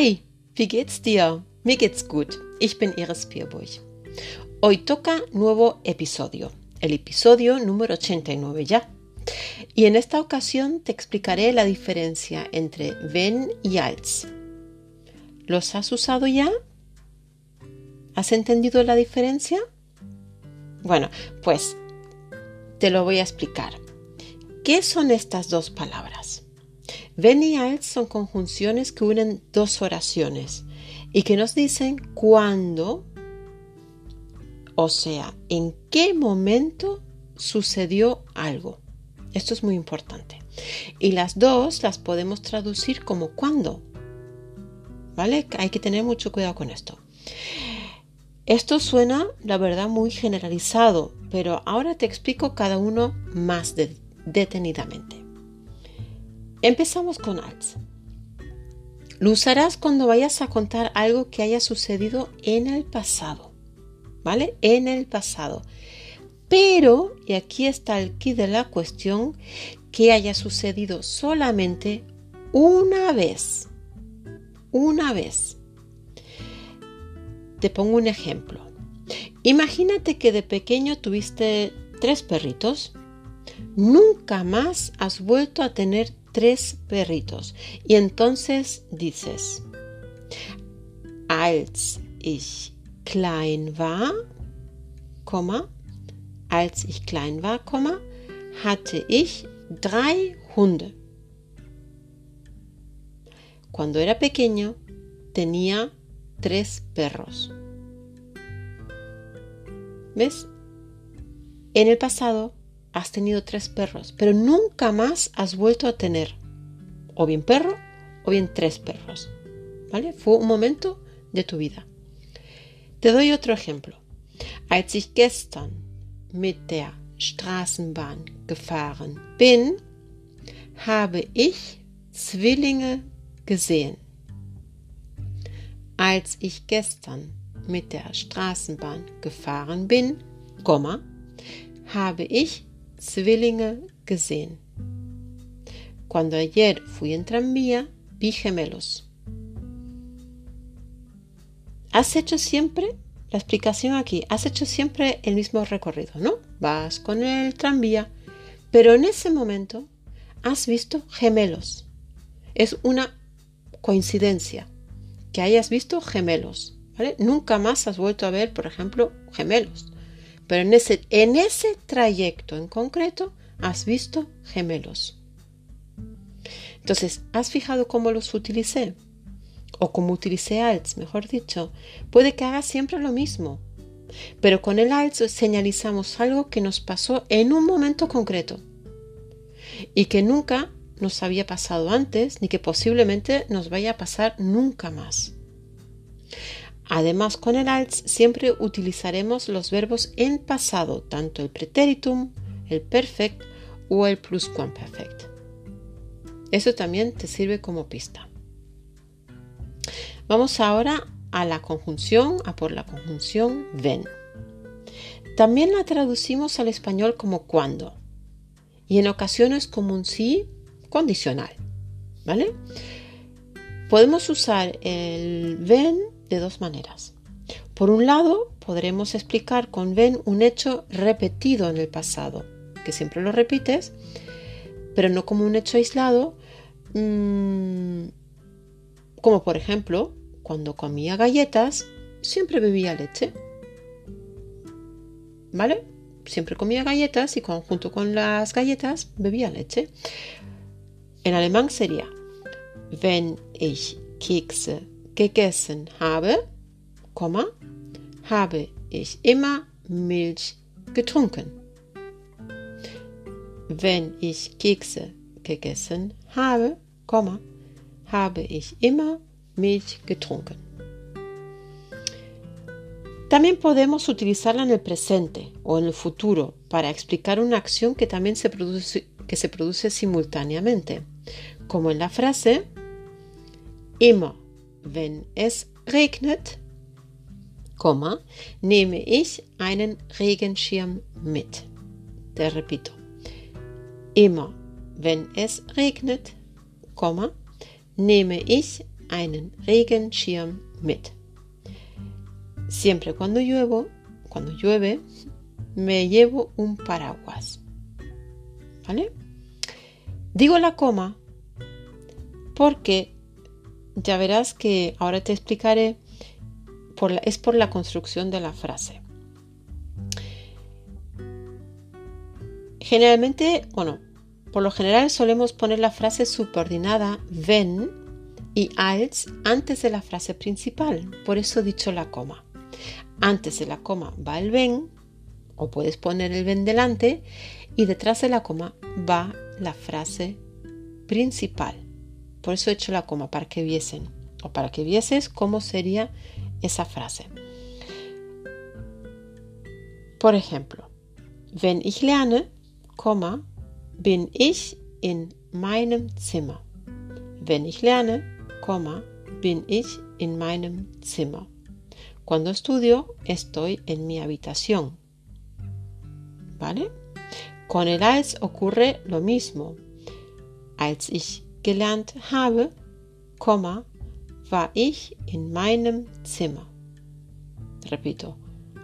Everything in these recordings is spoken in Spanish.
Hi, wie geht's dir? Mir geht's gut. Ich bin Iris Pierburg. Hoy toca nuevo episodio, el episodio número 89 ya. Y en esta ocasión te explicaré la diferencia entre wenn y als. ¿Los has usado ya? ¿Has entendido la diferencia? Bueno, pues te lo voy a explicar. ¿Qué son estas dos palabras? Wenn y als son conjunciones que unen dos oraciones y que nos dicen cuándo, o sea, en qué momento sucedió algo. Esto es muy importante. Y las dos las podemos traducir como cuándo. ¿Vale? Hay que tener mucho cuidado con esto. Esto suena, la verdad, muy generalizado, pero ahora te explico cada uno más detenidamente. Empezamos con als. Lo usarás cuando vayas a contar algo que haya sucedido en el pasado. ¿Vale? En el pasado. Pero, y aquí está el key de la cuestión, que haya sucedido solamente una vez. Una vez. Te pongo un ejemplo. Imagínate que de pequeño tuviste tres perritos. Nunca más has vuelto a tener tres perritos. Y entonces dices, als ich klein war, als ich klein war, hatte ich drei Hunde. Cuando era pequeño tenía tres perros. ¿Ves? En el pasado has tenido tres perros, pero nunca más has vuelto a tener o bien perro o bien tres perros. ¿Vale? Fue un momento de tu vida. Te doy otro ejemplo. Als ich gestern mit der Straßenbahn gefahren bin, habe ich Zwillinge gesehen. Als ich gestern mit der Straßenbahn gefahren bin, habe ich Zwillinge gesehen. Cuando ayer fui en tranvía, vi gemelos. ¿Has hecho siempre? La explicación aquí, has hecho siempre el mismo recorrido, ¿no? Vas con el tranvía, pero en ese momento has visto gemelos. Es una coincidencia que hayas visto gemelos. Nunca más has vuelto a ver, por ejemplo, gemelos. Pero en ese, en ese trayecto en concreto has visto gemelos. Entonces, ¿has fijado cómo los utilicé? O cómo utilicé als, mejor dicho. Puede que haga siempre lo mismo. Pero con el als señalizamos algo que nos pasó en un momento concreto. Y que nunca nos había pasado antes, ni que posiblemente nos vaya a pasar nunca más. Además, con el als siempre utilizaremos los verbos en pasado, tanto el pretéritum, el perfect o el pluscuamperfect. Eso también te sirve como pista. Vamos ahora a la conjunción, a por la conjunción ven. También la traducimos al español como cuando y en ocasiones como un sí condicional. ¿Vale? Podemos usar el ven de dos maneras. Por un lado, podremos explicar con ven un hecho repetido en el pasado, que siempre lo repites, pero no como un hecho aislado, mm, como por ejemplo, cuando comía galletas, siempre bebía leche. ¿Vale? Siempre comía galletas y junto con las galletas bebía leche. En alemán sería, wenn ich Kekse gegessen habe, habe ich immer Milch getrunken. Wenn ich Kekse gegessen habe, habe ich immer Milch getrunken. También podemos utilizarla en el presente o en el futuro para explicar una acción que también se produce, se produce simultáneamente, como en la frase immer wenn es regnet, nehme ich einen Regenschirm mit. Te repito. Immer wenn es regnet, nehme ich einen Regenschirm mit. Siempre cuando lluevo, cuando llueve, me llevo un paraguas. ¿Vale? Digo la coma porque ya verás que ahora te explicaré, es por la construcción de la frase. Generalmente, bueno, por lo general solemos poner la frase subordinada wenn y als antes de la frase principal, por eso he dicho la coma. Antes de la coma va el ven, o puedes poner el ven delante, y detrás de la coma va la frase principal. Por eso he hecho la coma, para que viesen, o para que vieses cómo sería esa frase. Por ejemplo, wenn ich lerne, bin ich in meinem Zimmer. Wenn ich lerne, bin ich in meinem Zimmer. Cuando estudio, estoy en mi habitación. ¿Vale? Con el als ocurre lo mismo. Als ich gelernt habe, war ich in meinem Zimmer. Repito,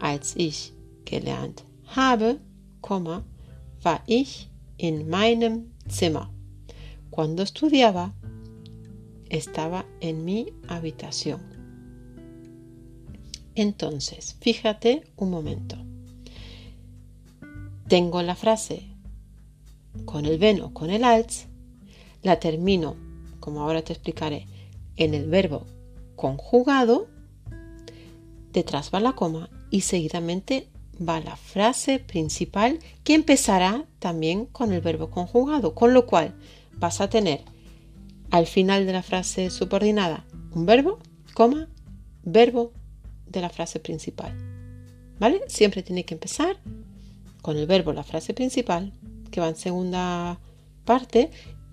als ich gelernt habe, war ich in meinem Zimmer. Cuando estudiaba, estaba en mi habitación. Entonces, fíjate un momento. Tengo la frase con el ven o con el als, la termino, como ahora te explicaré, en el verbo conjugado, detrás va la coma y seguidamente va la frase principal que empezará también con el verbo conjugado, con lo cual vas a tener al final de la frase subordinada un verbo, coma, verbo de la frase principal. ¿Vale? Siempre tiene que empezar con el verbo la frase principal, que va en segunda parte,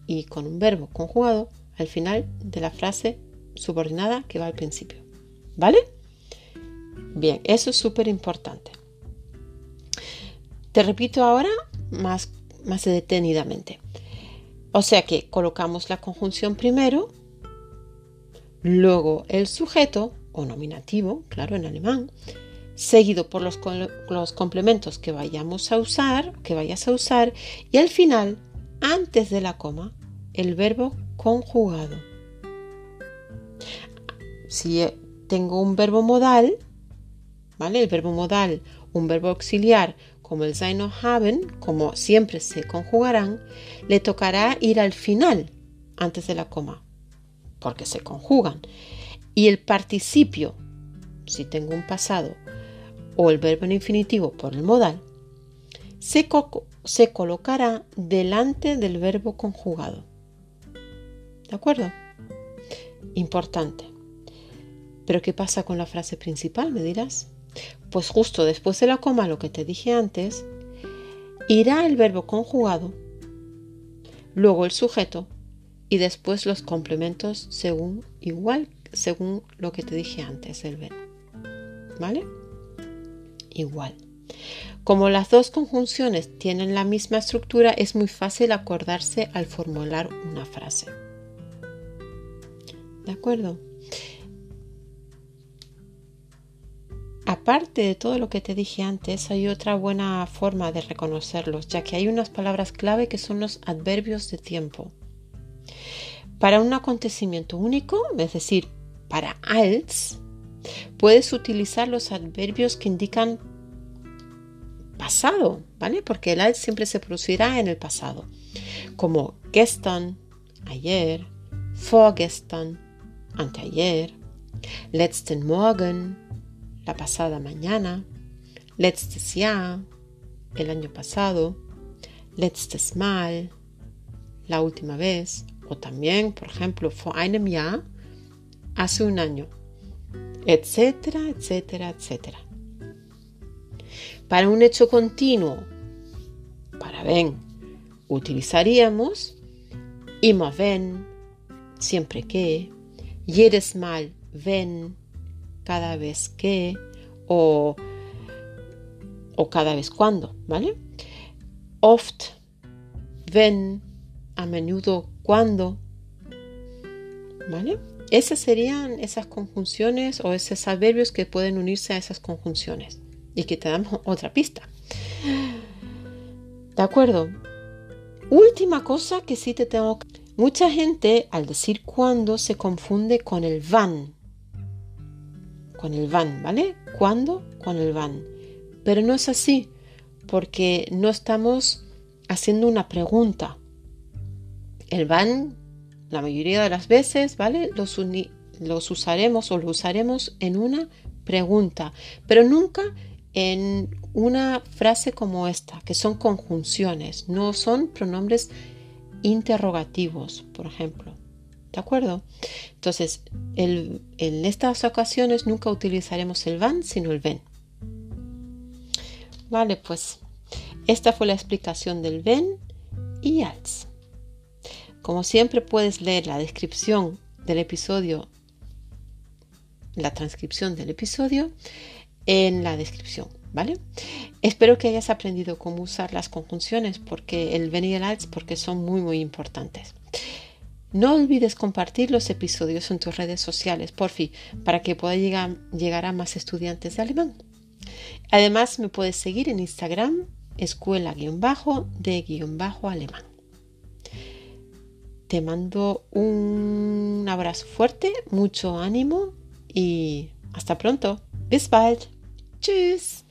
y con un verbo conjugado al final de la frase subordinada que va al principio. ¿Vale? Bien, eso es súper importante. Te repito ahora más, más detenidamente. O sea que colocamos la conjunción primero, luego el sujeto o nominativo, claro, en alemán, seguido por los, los, complementos que vayamos a usar, que vayas a usar, y al final, antes de la coma, el verbo conjugado. Si tengo un verbo modal, ¿vale? El verbo modal, un verbo auxiliar como el sein o haben, como siempre se conjugarán, le tocará ir al final antes de la coma, porque se conjugan. Y el participio, si tengo un pasado, o el verbo en infinitivo por el modal, se, se colocará delante del verbo conjugado. ¿De acuerdo? Importante. Pero ¿qué pasa con la frase principal? Me dirás. Pues justo después de la coma, lo que te dije antes, irá el verbo conjugado, luego el sujeto y después los complementos según igual según lo que te dije antes el verbo. ¿Vale? Igual. Como las dos conjunciones tienen la misma estructura, es muy fácil acordarse al formular una frase. ¿De acuerdo? Aparte de todo lo que te dije antes, hay otra buena forma de reconocerlos, ya que hay unas palabras clave que son los adverbios de tiempo. Para un acontecimiento único, es decir, para als, puedes utilizar los adverbios que indican pasado, ¿vale? Porque el als siempre se producirá en el pasado, como gestern, ayer, vorgestern, anteayer, letzten Morgen, la pasada mañana, letztes Jahr, el año pasado, letztes Mal, la última vez, o también, por ejemplo, vor einem Jahr, hace un año, etcétera, etcétera, etcétera. Para un hecho continuo, para ven, utilizaríamos immer wenn, siempre que, jedes Mal wenn, cada vez que o, o cada vez cuando, ¿vale? Oft, wenn, a menudo, cuando, ¿vale? esas serían esas conjunciones o esos adverbios que pueden unirse a esas conjunciones y que te damos otra pista. ¿De acuerdo? Última cosa que sí te tengo que... Mucha gente al decir cuando se confunde con el van. Con el van, ¿vale? ¿Cuándo? Con el van. Pero no es así, porque no estamos haciendo una pregunta. El van, la mayoría de las veces, ¿vale? Los, los usaremos o lo usaremos en una pregunta, pero nunca en una frase como esta, que son conjunciones, no son pronombres interrogativos, por ejemplo. ¿De acuerdo? Entonces, en estas ocasiones nunca utilizaremos el van, sino el ven. Vale, pues esta fue la explicación del ven y als. Como siempre puedes leer la descripción del episodio, la transcripción del episodio en la descripción, ¿vale? Espero que hayas aprendido cómo usar las conjunciones porque el ven y el porque son muy muy importantes. No olvides compartir los episodios en tus redes sociales, por fin, para que pueda llegar, llegar a más estudiantes de alemán. Además, me puedes seguir en Instagram, escuela-de-alemán. Te mando un abrazo fuerte, mucho ánimo y hasta pronto. Bis bald. Tschüss.